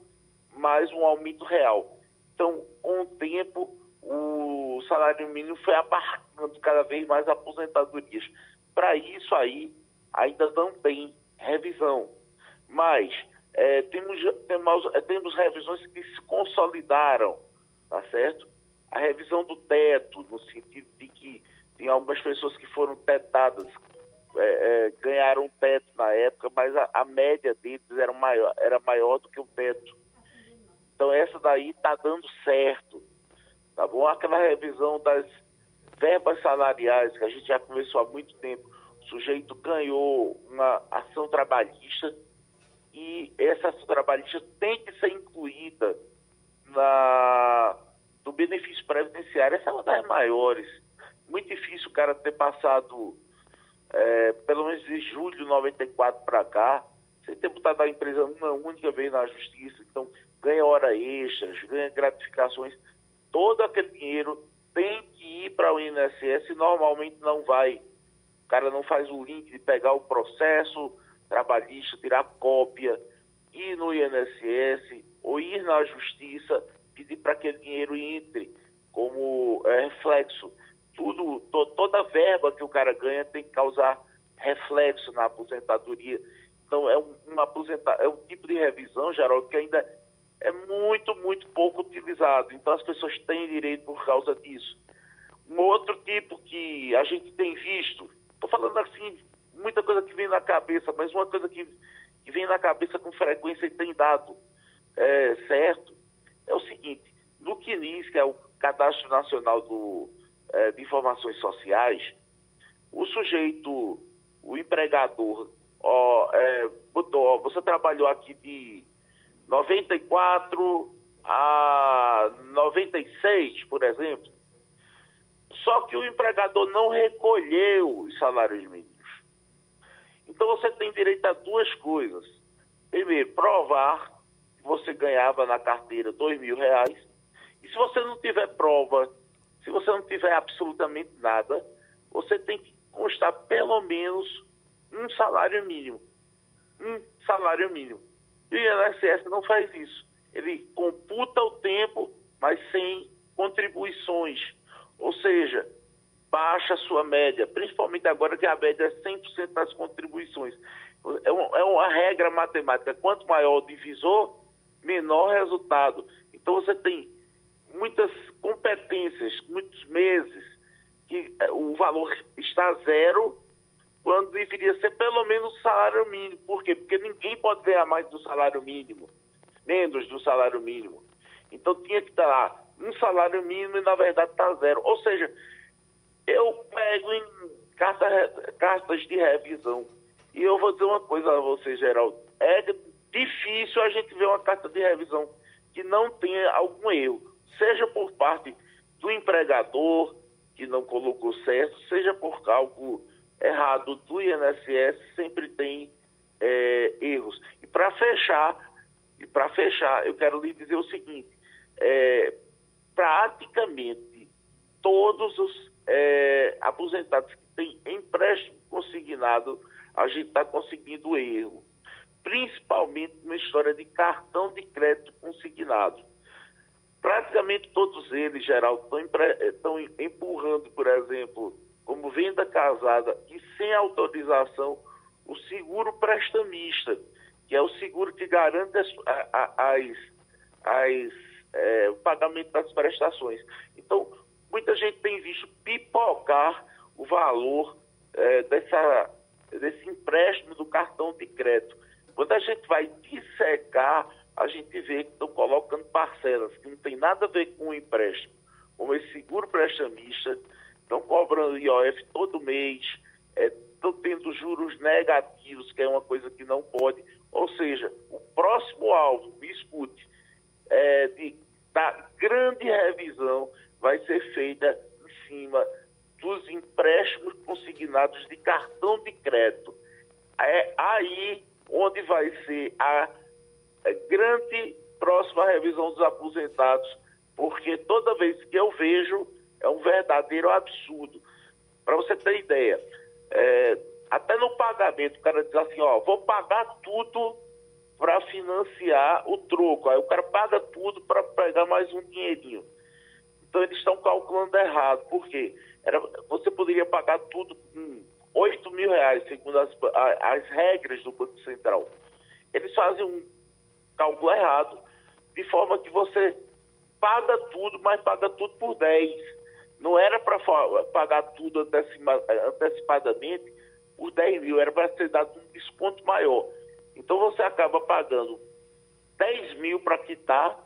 mais um aumento real. Então, com o tempo, o salário mínimo foi abarcando cada vez mais aposentadorias. Para isso aí, ainda não tem revisão. Mas é, temos, temos, temos revisões que se consolidaram, tá certo? A revisão do teto, no sentido de que tem algumas pessoas que foram tetadas, é, é, ganharam teto na época, mas a, a, média deles era maior, era maior do que o teto. Então essa daí está dando certo. Tá bom? Aquela revisão das verbas salariais, que a gente já começou há muito tempo, o sujeito ganhou uma ação trabalhista e essa ação trabalhista tem que ser incluída na, no benefício previdenciário. Essa é uma das maiores muito difícil o cara ter passado, é, pelo menos de julho de 94 para cá, sem ter botado a empresa uma única vez na justiça. Então, ganha hora extras, ganha gratificações. Todo aquele dinheiro tem que ir para o INSS e normalmente não vai. O cara não faz o link de pegar o processo trabalhista, tirar cópia, ir no INSS ou ir na justiça, pedir para que aquele dinheiro entre como é, reflexo tudo, to, toda verba que o cara ganha tem que causar reflexo na aposentadoria. Então, é um, uma aposenta, é um tipo de revisão, Geraldo, que ainda é muito, muito pouco utilizado. Então, as pessoas têm direito por causa disso. Um outro tipo que a gente tem visto, estou falando assim, muita coisa que vem na cabeça, mas uma coisa que, que vem na cabeça com frequência e tem dado é, certo, é o seguinte, no CNIS, que é o Cadastro Nacional do, é, de informações sociais, o sujeito, o empregador, ó, é, botou, ó, você trabalhou aqui de 94 a 96, por exemplo. Só que o empregador não recolheu os salários mínimos. Então você tem direito a duas coisas. Primeiro, provar que você ganhava na carteira dois mil reais. E se você não tiver prova, se você não tiver absolutamente nada, você tem que constar pelo menos um salário mínimo. Um salário mínimo. E o INSS não faz isso. Ele computa o tempo, mas sem contribuições. Ou seja, baixa a sua média, principalmente agora que a média é 100% das contribuições. É, é uma regra matemática. Quanto maior o divisor, menor resultado. Então você tem muitas competências, muitos meses, que é, o valor está zero, quando deveria ser pelo menos o salário mínimo. Por quê? Porque ninguém pode ganhar mais do salário mínimo, menos do salário mínimo. Então tinha que estar lá um salário mínimo e na verdade está zero. Ou seja, eu pego em carta, cartas de revisão. E eu vou dizer uma coisa a você, Geraldo. É difícil a gente ver uma carta de revisão que não tenha algum erro, seja por parte do empregador, que não colocou certo, seja por cálculo errado do INSS, sempre tem é, erros. E para fechar, e para fechar, eu quero lhe dizer o seguinte: é, praticamente todos os é, aposentados que têm empréstimo consignado, a gente está conseguindo erro. Principalmente na história de cartão de crédito consignado. Praticamente todos eles, Geraldo, estão empurrando, por exemplo, como venda casada e sem autorização, o seguro prestamista, que é o seguro que garante as, as, as é, o pagamento das prestações. Então, muita gente tem visto pipocar o valor é, dessa, desse empréstimo do cartão de crédito. Quando a gente vai dissecar, a gente vê que estão colocando parcelas que não tem nada a ver com o empréstimo, como esse seguro prestamista, cobrando IOF todo mês, estão é, tendo juros negativos, que é uma coisa que não pode. Ou seja, o próximo alvo, me escute, é, de, da grande revisão vai ser feita em cima dos empréstimos consignados de cartão de crédito. É aí onde vai ser a grande próxima revisão dos aposentados, porque toda vez que eu vejo é um verdadeiro absurdo. Você ter ideia, é, até no pagamento, o cara diz assim, ó, vou pagar tudo para financiar o troco. Aí o cara paga tudo para pegar mais um dinheirinho. Então eles estão calculando errado. Por quê? Era, você poderia pagar tudo com 8 mil reais, segundo as, as regras do Banco Central. Eles fazem um cálculo errado, de forma que você paga tudo, mas paga tudo por 10. Não era para pagar tudo antecipadamente por 10 mil, era para ser dado um desconto maior. Então você acaba pagando 10 mil para quitar,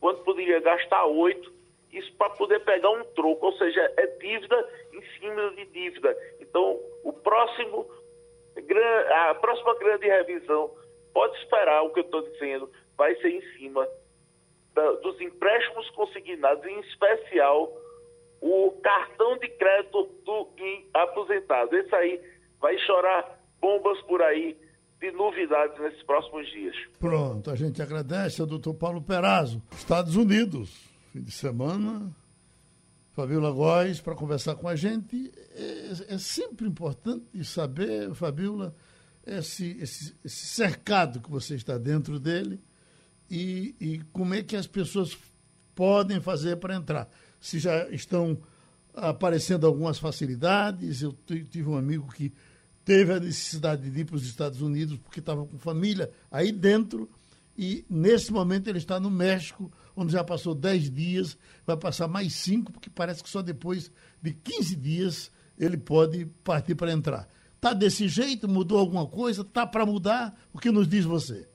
quando poderia gastar 8 isso para poder pegar um troco, ou seja, é dívida em cima de dívida. Então, o próximo, a próxima grande revisão, pode esperar o que eu estou dizendo, vai ser em cima dos empréstimos consignados, em especial o cartão de crédito do aposentado. Esse aí vai chorar bombas por aí de novidades nesses próximos dias. Pronto, a gente agradece ao doutor Paulo Perazzo, Estados Unidos fim de semana, Fabiola Góes, para conversar com a gente. É, é, sempre importante saber, Fabiola, esse, esse, esse, cercado que você está dentro dele e, e como é que as pessoas podem fazer para entrar. Se já estão aparecendo algumas facilidades, eu tive um amigo que teve a necessidade de ir para os Estados Unidos porque estava com família aí dentro e nesse momento ele está no México onde já passou 10 dias, vai passar mais 5, porque parece que só depois de 15 dias ele pode partir para entrar. Está desse jeito? Mudou alguma coisa? Está para mudar? O que nos diz você?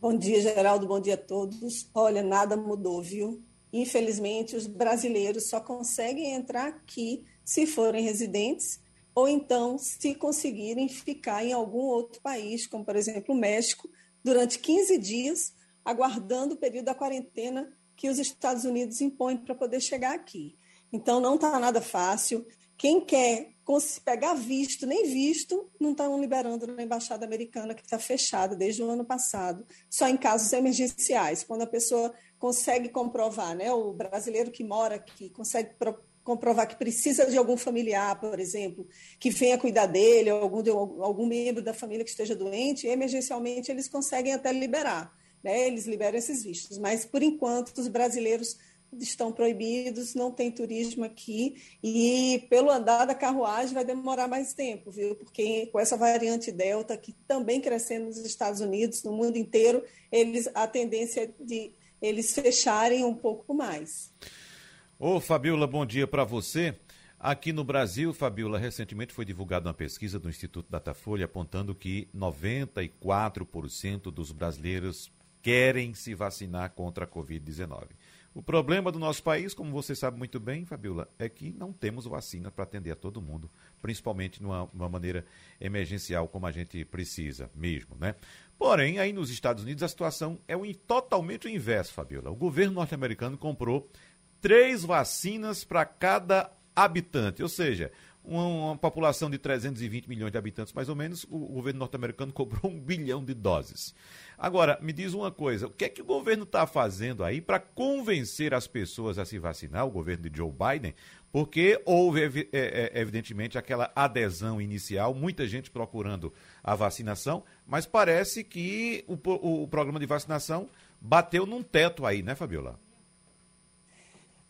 Bom dia, Geraldo. Bom dia a todos. Olha, nada mudou, viu? Infelizmente, os brasileiros só conseguem entrar aqui se forem residentes ou então se conseguirem ficar em algum outro país, como por exemplo o México, durante 15 dias aguardando o período da quarentena que os Estados Unidos impõem para poder chegar aqui. Então, não está nada fácil. Quem quer pegar visto, nem visto, não estão liberando na Embaixada Americana, que está fechada desde o ano passado, só em casos emergenciais, quando a pessoa consegue comprovar, né? o brasileiro que mora aqui consegue comprovar que precisa de algum familiar, por exemplo, que venha cuidar dele, algum, algum membro da família que esteja doente, emergencialmente eles conseguem até liberar, né? eles liberam esses vistos, mas por enquanto os brasileiros estão proibidos, não tem turismo aqui e pelo andar da carruagem vai demorar mais tempo, viu? Porque com essa variante Delta que também crescendo nos Estados Unidos, no mundo inteiro, eles a tendência é de eles fecharem um pouco mais. Ô, Fabiola, bom dia para você. Aqui no Brasil, Fabiola, recentemente foi divulgada uma pesquisa do Instituto Datafolha apontando que 94% dos brasileiros querem se vacinar contra a Covid-19. O problema do nosso país, como você sabe muito bem, Fabiola, é que não temos vacina para atender a todo mundo, principalmente numa, numa, maneira emergencial como a gente precisa mesmo, né? Porém, aí nos Estados Unidos a situação é um, totalmente o inverso, Fabiola. O governo norte-americano comprou três vacinas para cada habitante, ou seja, uma, uma, população de 320 milhões de habitantes, mais ou menos, o, o governo norte-americano cobrou um bilhão de doses. Agora, me diz uma coisa: o que é que o governo está fazendo aí para convencer as pessoas a se vacinar, o governo de Joe Biden? Porque houve, é, é, evidentemente, aquela adesão inicial, muita gente procurando a vacinação, mas parece que o, o, o programa de vacinação bateu num teto aí, né, Fabiola?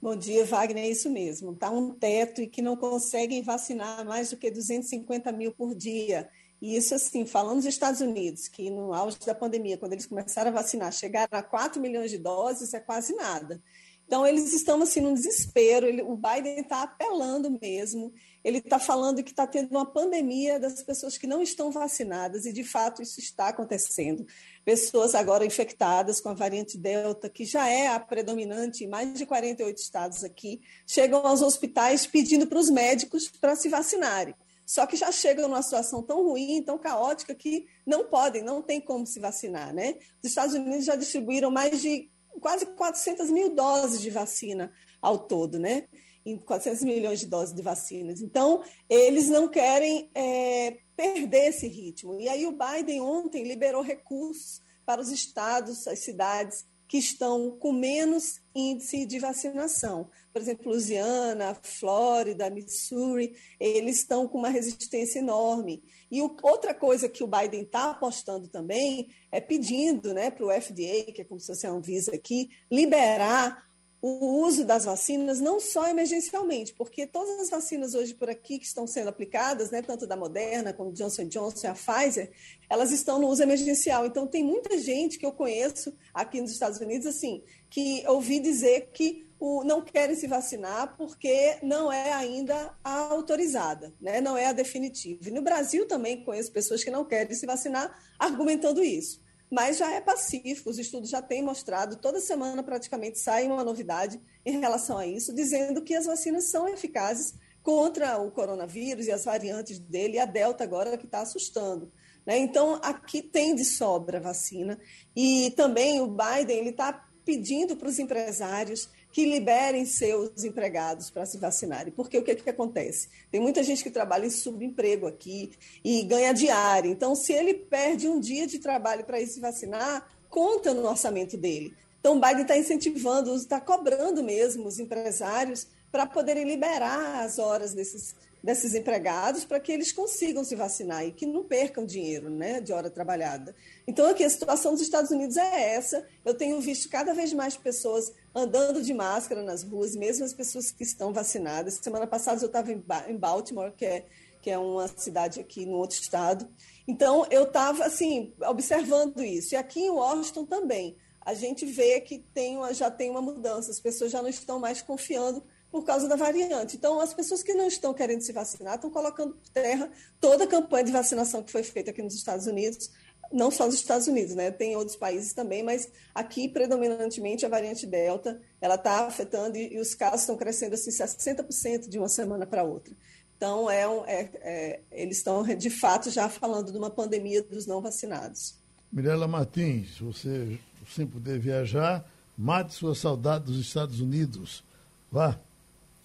Bom dia, Wagner, é isso mesmo. Está um teto e que não conseguem vacinar mais do que 250 mil por dia. E isso, assim, falando dos Estados Unidos, que no auge da pandemia, quando eles começaram a vacinar, chegaram a 4 milhões de doses, é quase nada. Então, eles estão, assim, num desespero. Ele, o Biden está apelando mesmo. Ele está falando que está tendo uma pandemia das pessoas que não estão vacinadas, e, de fato, isso está acontecendo pessoas agora infectadas com a variante Delta, que já é a predominante em mais de 48 estados aqui, chegam aos hospitais pedindo para os médicos para se vacinarem. Só que já chegam numa situação tão ruim, tão caótica, que não podem, não tem como se vacinar. Né? Os Estados Unidos já distribuíram mais de quase 400 mil doses de vacina ao todo, né? Em 400 milhões de doses de vacinas. Então, eles não querem é, perder esse ritmo. E aí o Biden ontem liberou recursos para os estados, as cidades que estão com menos índice de vacinação. Por exemplo, Louisiana, Flórida, Missouri, eles estão com uma resistência enorme. E o, outra coisa que o Biden está apostando também é pedindo né, para o FDA, que é como se fosse a Anvisa aqui, liberar o uso das vacinas, não só emergencialmente, porque todas as vacinas hoje por aqui que estão sendo aplicadas, né, tanto da Moderna como Johnson Johnson e a Pfizer, elas estão no uso emergencial. Então, tem muita gente que eu conheço aqui nos Estados Unidos, assim, que ouvi dizer que o, não querem se vacinar porque não é ainda a autorizada, né, não é a definitiva. E no Brasil também conheço pessoas que não querem se vacinar argumentando isso mas já é pacífico. Os estudos já têm mostrado, toda semana praticamente sai uma novidade em relação a isso, dizendo que as vacinas são eficazes contra o coronavírus e as variantes dele, e a Delta agora que está assustando. Né? Então, aqui tem de sobra vacina, e também o Biden está pedindo para os empresários que liberem seus empregados para se vacinarem. Porque o que, que acontece? Tem muita gente que trabalha em subemprego aqui e ganha diária. Então, se ele perde um dia de trabalho para ir se vacinar, conta no orçamento dele. Então, o Biden está incentivando, está cobrando mesmo os empresários para poderem liberar as horas desses desses empregados para que eles consigam se vacinar e que não percam dinheiro né, de hora trabalhada. Então, aqui a situação dos Estados Unidos é essa. Eu tenho visto cada vez mais pessoas andando de máscara nas ruas, mesmo as pessoas que estão vacinadas. Semana passada eu estava em Baltimore, que é, que é uma cidade aqui no outro estado. Então, eu estava assim, observando isso. E aqui em Washington também. A gente vê que tem já tem uma mudança, as pessoas já não estão mais confiando por causa da variante. Então, as pessoas que não estão querendo se vacinar estão colocando por terra toda a campanha de vacinação que foi feita aqui nos Estados Unidos, não só nos Estados Unidos, né? Tem outros países também, mas aqui predominantemente a variante Delta, ela está afetando e, e, os casos estão crescendo assim 60% de uma semana para outra. Então, é, um, é, é, eles estão de fato já falando de uma pandemia dos não vacinados. Mirela Martins, você sem poder viajar, mate sua saudade dos Estados Unidos. Vá.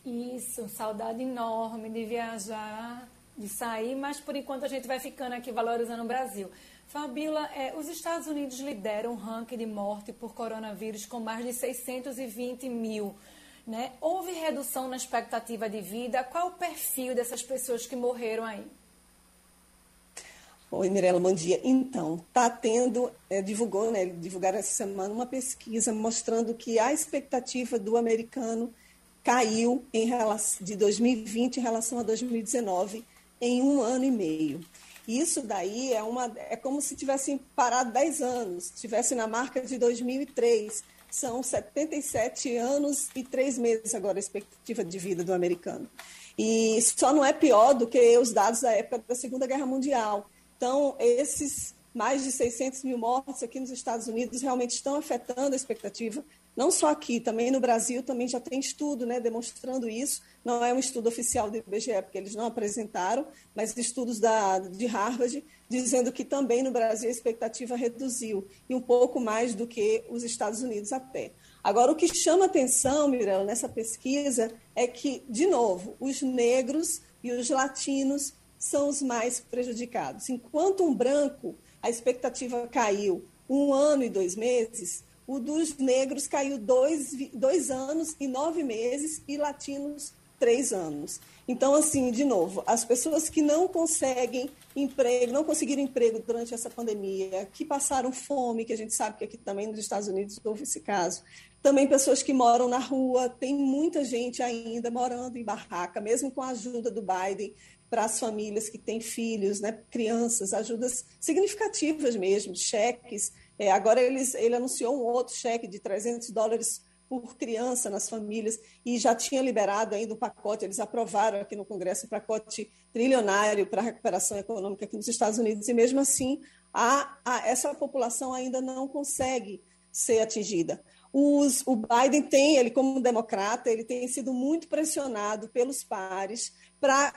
Isso, saudade enorme de viajar, de sair, mas por enquanto a gente vai ficando aqui valorizando o Brasil. Fabíola, é, os Estados Unidos lideram o ranking de morte por coronavírus com mais de 620 mil. Né? Houve redução na expectativa de vida? Qual o perfil dessas pessoas que morreram aí? Oi, Mirella, bom dia. Então, está tendo, é, divulgou, né, divulgaram essa semana uma pesquisa mostrando que a expectativa do americano caiu em relação, de 2020 em relação a 2019 em um ano e meio. Isso daí é, uma, é como se tivessem parado 10 anos, estivesse na marca de 2003. São 77 anos e 3 meses agora a expectativa de vida do americano. E só não é pior do que os dados da época da Segunda Guerra Mundial. Então, esses mais de 600 mil mortes aqui nos Estados Unidos realmente estão afetando a expectativa não só aqui, também no Brasil, também já tem estudo né, demonstrando isso. Não é um estudo oficial do IBGE, porque eles não apresentaram, mas estudos da, de Harvard dizendo que também no Brasil a expectativa reduziu, e um pouco mais do que os Estados Unidos até. Agora, o que chama atenção, Mirella, nessa pesquisa é que, de novo, os negros e os latinos são os mais prejudicados. Enquanto um branco, a expectativa caiu um ano e dois meses, o dos negros caiu dois, dois anos e nove meses e latinos três anos. Então, assim, de novo, as pessoas que não conseguem emprego, não conseguiram emprego durante essa pandemia, que passaram fome, que a gente sabe que aqui também nos Estados Unidos houve esse caso, também pessoas que moram na rua, tem muita gente ainda morando em barraca, mesmo com a ajuda do Biden para as famílias que têm filhos, né, crianças, ajudas significativas mesmo, cheques é, agora eles, ele anunciou um outro cheque de 300 dólares por criança nas famílias e já tinha liberado ainda um pacote, eles aprovaram aqui no Congresso um pacote trilionário para a recuperação econômica aqui nos Estados Unidos e mesmo assim a, a, essa população ainda não consegue ser atingida. Os, o Biden tem, ele como democrata, ele tem sido muito pressionado pelos pares para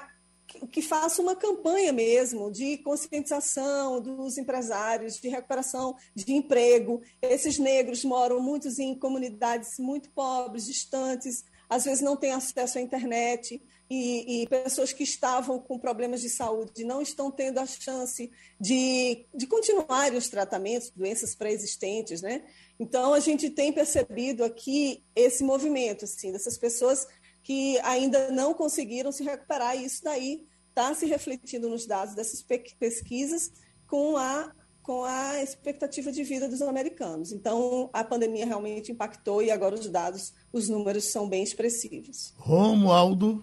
que faça uma campanha mesmo de conscientização dos empresários, de recuperação de emprego. Esses negros moram muitos em comunidades muito pobres, distantes, às vezes não têm acesso à internet, e, e, pessoas que estavam com problemas de saúde não estão tendo a chance de, de continuarem os tratamentos, doenças pré-existentes, né? Então, a gente tem percebido aqui esse movimento, assim, dessas pessoas que ainda não conseguiram se recuperar, e isso daí está se refletindo nos dados dessas pesquisas com a, com a expectativa de vida dos americanos. Então, a pandemia realmente impactou e agora os dados, os números são bem expressivos. Romualdo.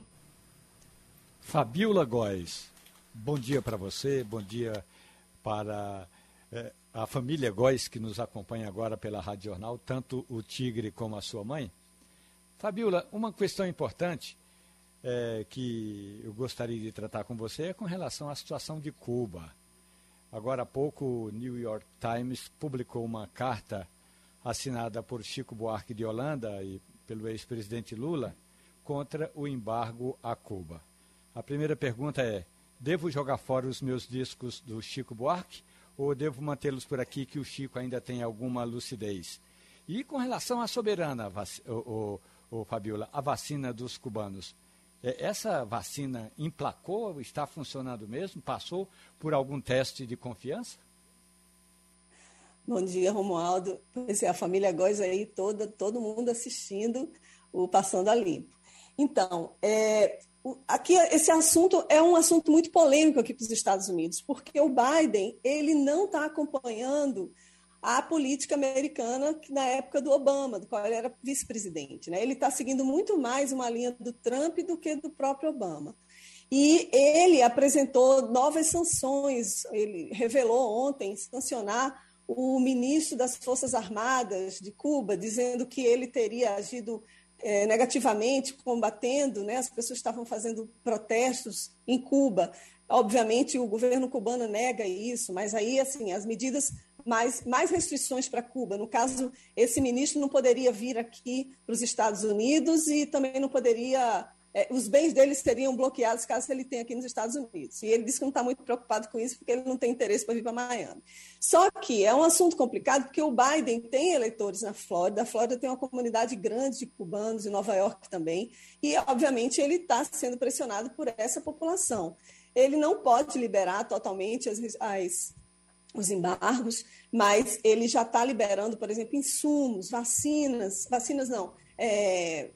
Fabiola Góes, bom dia para você, bom dia para é, a família Góes que nos acompanha agora pela Rádio Jornal, tanto o Tigre como a sua mãe. Fabiola, uma questão importante é, que eu gostaria de tratar com você é com relação à situação de Cuba. Agora há pouco, o New York Times publicou uma carta assinada por Chico Buarque de Holanda e pelo ex-presidente Lula contra o embargo a Cuba. A primeira pergunta é: devo jogar fora os meus discos do Chico Buarque ou devo mantê-los por aqui que o Chico ainda tem alguma lucidez? E com relação à soberana, o, o, o Fabiola, a vacina dos cubanos. É, essa vacina emplacou, está funcionando mesmo? Passou por algum teste de confiança? Bom dia, Romualdo. Pois é, a família Góes aí toda, todo mundo assistindo o Passando a Limpo. Então, é, aqui esse assunto é um assunto muito polêmico aqui para os Estados Unidos, porque o Biden ele não está acompanhando a política americana na época do Obama, do qual ele era vice-presidente. Né? Ele está seguindo muito mais uma linha do Trump do que do próprio Obama. E ele apresentou novas sanções, ele revelou ontem sancionar o ministro das Forças Armadas de Cuba, dizendo que ele teria agido é, negativamente, combatendo, né? as pessoas estavam fazendo protestos em Cuba. Obviamente, o governo cubano nega isso, mas aí, assim, as medidas mais, mais restrições para Cuba. No caso, esse ministro não poderia vir aqui para os Estados Unidos e também não poderia é, os bens dele seriam bloqueados caso ele tenha aqui nos Estados Unidos. E ele disse que não está muito preocupado com isso porque ele não tem interesse para vir para Miami. Só que é um assunto complicado porque o Biden tem eleitores na Flórida, a Flórida tem uma comunidade grande de cubanos, em Nova York também, e obviamente ele está sendo pressionado por essa população. Ele não pode liberar totalmente as, as os embargos, mas ele já está liberando, por exemplo, insumos, vacinas, vacinas não, é,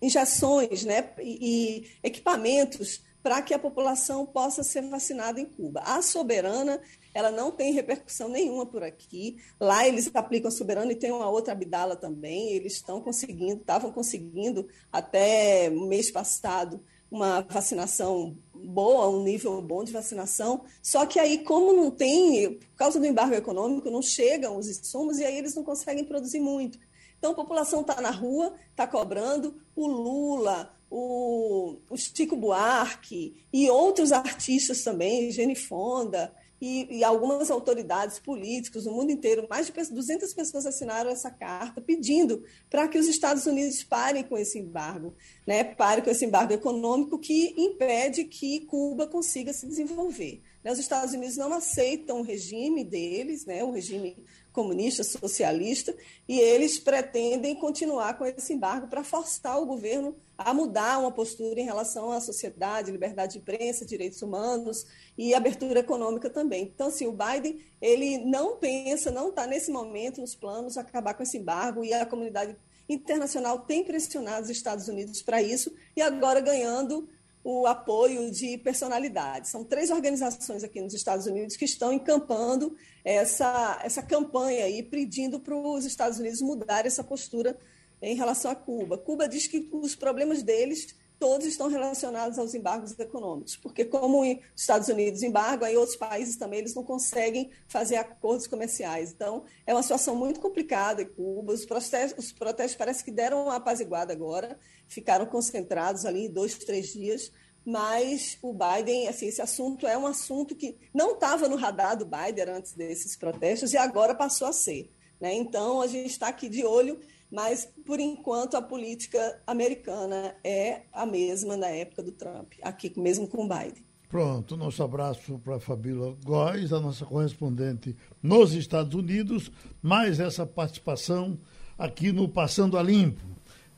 injeções né, e, e equipamentos para que a população possa ser vacinada em Cuba. A soberana, ela não tem repercussão nenhuma por aqui. Lá eles aplicam a soberana e tem uma outra Abdala também. Eles estão conseguindo, estavam conseguindo até mês passado uma vacinação boa, um nível bom de vacinação. Só que aí, como não tem, por causa do embargo econômico, não chegam os insumos e aí eles não conseguem produzir muito. Então, a população está na rua, está cobrando. O Lula, o, o Chico Buarque e outros artistas também, Gene Fonda, e, e, algumas autoridades políticas no mundo inteiro, mais de 200 pessoas assinaram essa carta pedindo para que os Estados Unidos parem com esse embargo, né? parem com esse embargo econômico que impede que Cuba consiga se desenvolver. Né? Os Estados Unidos não aceitam o regime deles, né? o regime comunista, socialista, e eles pretendem continuar com esse embargo para forçar o governo a mudar uma postura em relação à sociedade, liberdade de imprensa, direitos humanos e abertura econômica também. Então, assim, o Biden, ele não pensa, não está nesse momento nos planos acabar com esse embargo e a comunidade internacional tem pressionado os Estados Unidos para isso e agora ganhando o apoio de personalidades. São três organizações aqui nos Estados Unidos que estão encampando essa, essa campanha aí, pedindo para os Estados Unidos mudar essa postura em relação a Cuba. Cuba diz que os problemas deles todos estão relacionados aos embargos econômicos, porque como os Estados Unidos embargam, aí outros países também eles não conseguem fazer acordos comerciais. Então, é uma situação muito complicada em Cuba. Os protestos, os protestos parece que deram uma apaziguada agora, ficaram concentrados ali dois, três dias, mas o Biden, assim, esse assunto é um assunto que não estava no radar do Biden antes desses protestos e agora passou a ser. Né? Então, a gente está aqui de olho mas, por enquanto, a política americana é a mesma na época do Trump, aqui mesmo com o Biden. Pronto, nosso abraço para Fabíola Góes, a nossa correspondente nos Estados Unidos, mais essa participação aqui no Passando a Limpo.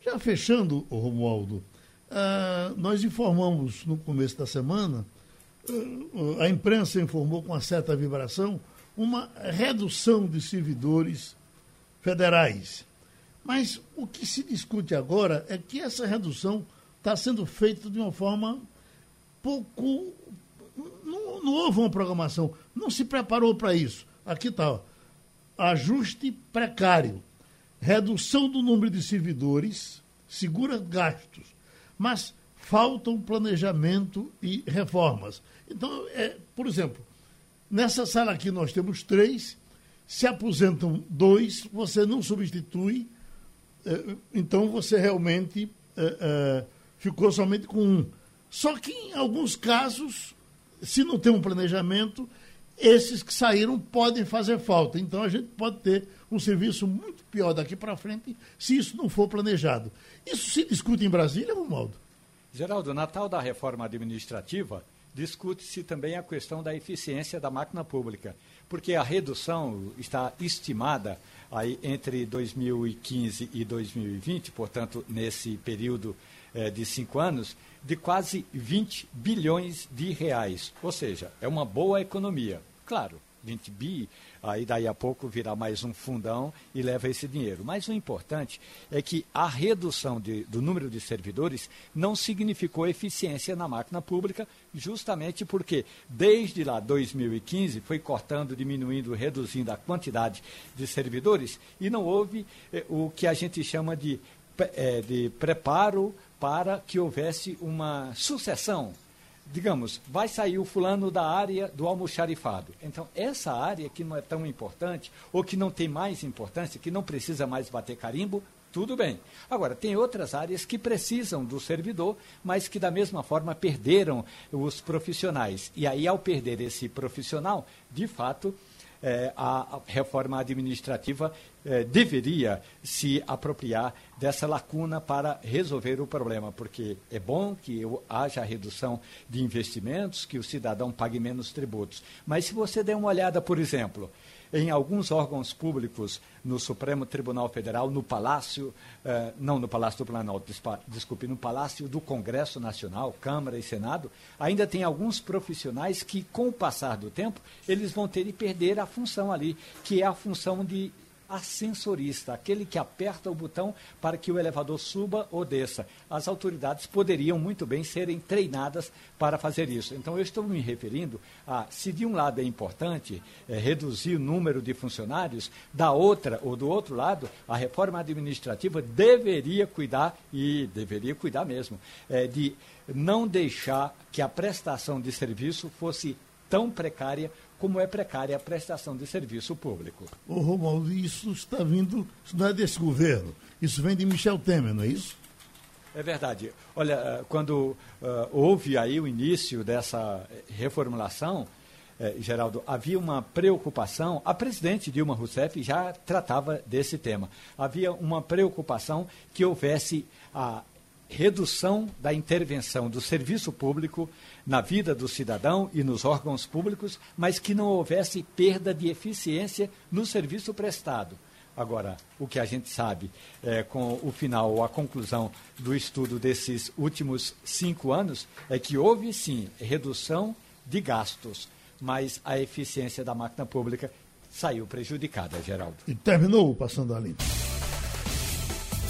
Já fechando, Romualdo, uh, nós informamos no começo da semana, uh, a imprensa informou com uma certa vibração, uma redução de servidores federais. Mas o que se discute agora é que essa redução está sendo feita de uma forma pouco. Não, não houve uma programação, não se preparou para isso. Aqui está: ajuste precário, redução do número de servidores, segura gastos, mas faltam planejamento e reformas. Então, é, por exemplo, nessa sala aqui nós temos três, se aposentam dois, você não substitui então você realmente é, é, ficou somente com um. Só que em alguns casos, se não tem um planejamento, esses que saíram podem fazer falta. Então a gente pode ter um serviço muito pior daqui para frente se isso não for planejado. Isso se discute em Brasília, Romualdo? Geraldo, na tal da reforma administrativa, discute-se também a questão da eficiência da máquina pública, porque a redução está estimada aí entre 2015 e 2020, portanto, nesse período eh, de cinco anos, de quase 20 bilhões de reais. Ou seja, é uma boa economia. Claro, 20 bi, aí daí a pouco virá mais um fundão e leva esse dinheiro. Mas o importante é que a redução de, do número de servidores não significou eficiência na máquina pública, justamente porque desde lá 2015 foi cortando, diminuindo, reduzindo a quantidade de servidores e não houve eh, o que a gente chama de, eh, de preparo para que houvesse uma sucessão digamos, vai sair o fulano da área do almoxarifado. Então, essa área que não é tão importante, ou que não tem mais importância, que não precisa mais bater carimbo, tudo bem. Agora, tem outras áreas que precisam do servidor, mas que da mesma forma perderam os profissionais. E aí, ao perder esse profissional, de fato, é, a reforma administrativa é, deveria se apropriar dessa lacuna para resolver o problema, porque é bom que haja redução de investimentos, que o cidadão pague menos tributos. Mas se você der uma olhada, por exemplo, em alguns órgãos públicos, no Supremo Tribunal Federal, no Palácio, eh, não no Palácio do Planalto, desculpe, no Palácio do Congresso Nacional, Câmara e Senado, ainda tem alguns profissionais que, com o passar do tempo, eles vão ter de perder a função ali, que é a função de ascensorista, aquele que aperta o botão para que o elevador suba ou desça. As autoridades poderiam muito bem serem treinadas para fazer isso. Então, eu estou me referindo a, se de um lado é importante é, reduzir o número de funcionários, da outra ou do outro lado, a reforma administrativa deveria cuidar, e deveria cuidar mesmo, é, de não deixar que a prestação de serviço fosse tão precária como é precária a prestação de serviço público. Ô Romualdo, isso está vindo, isso não é desse governo, isso vem de Michel Temer, não é isso? É verdade. Olha, eh, quando uh, houve aí o início dessa reformulação, eh, Geraldo, havia uma preocupação, a presidente Dilma Rousseff já tratava desse tema, havia uma preocupação que houvesse a redução da intervenção do serviço público na vida do cidadão e nos órgãos públicos, mas que não houvesse perda de eficiência no serviço prestado. Agora, o que a gente sabe é, com o final ou a conclusão do estudo desses últimos cinco anos é que houve sim redução de gastos, mas a eficiência da máquina pública saiu prejudicada, Geraldo. E terminou Passando a Limpo.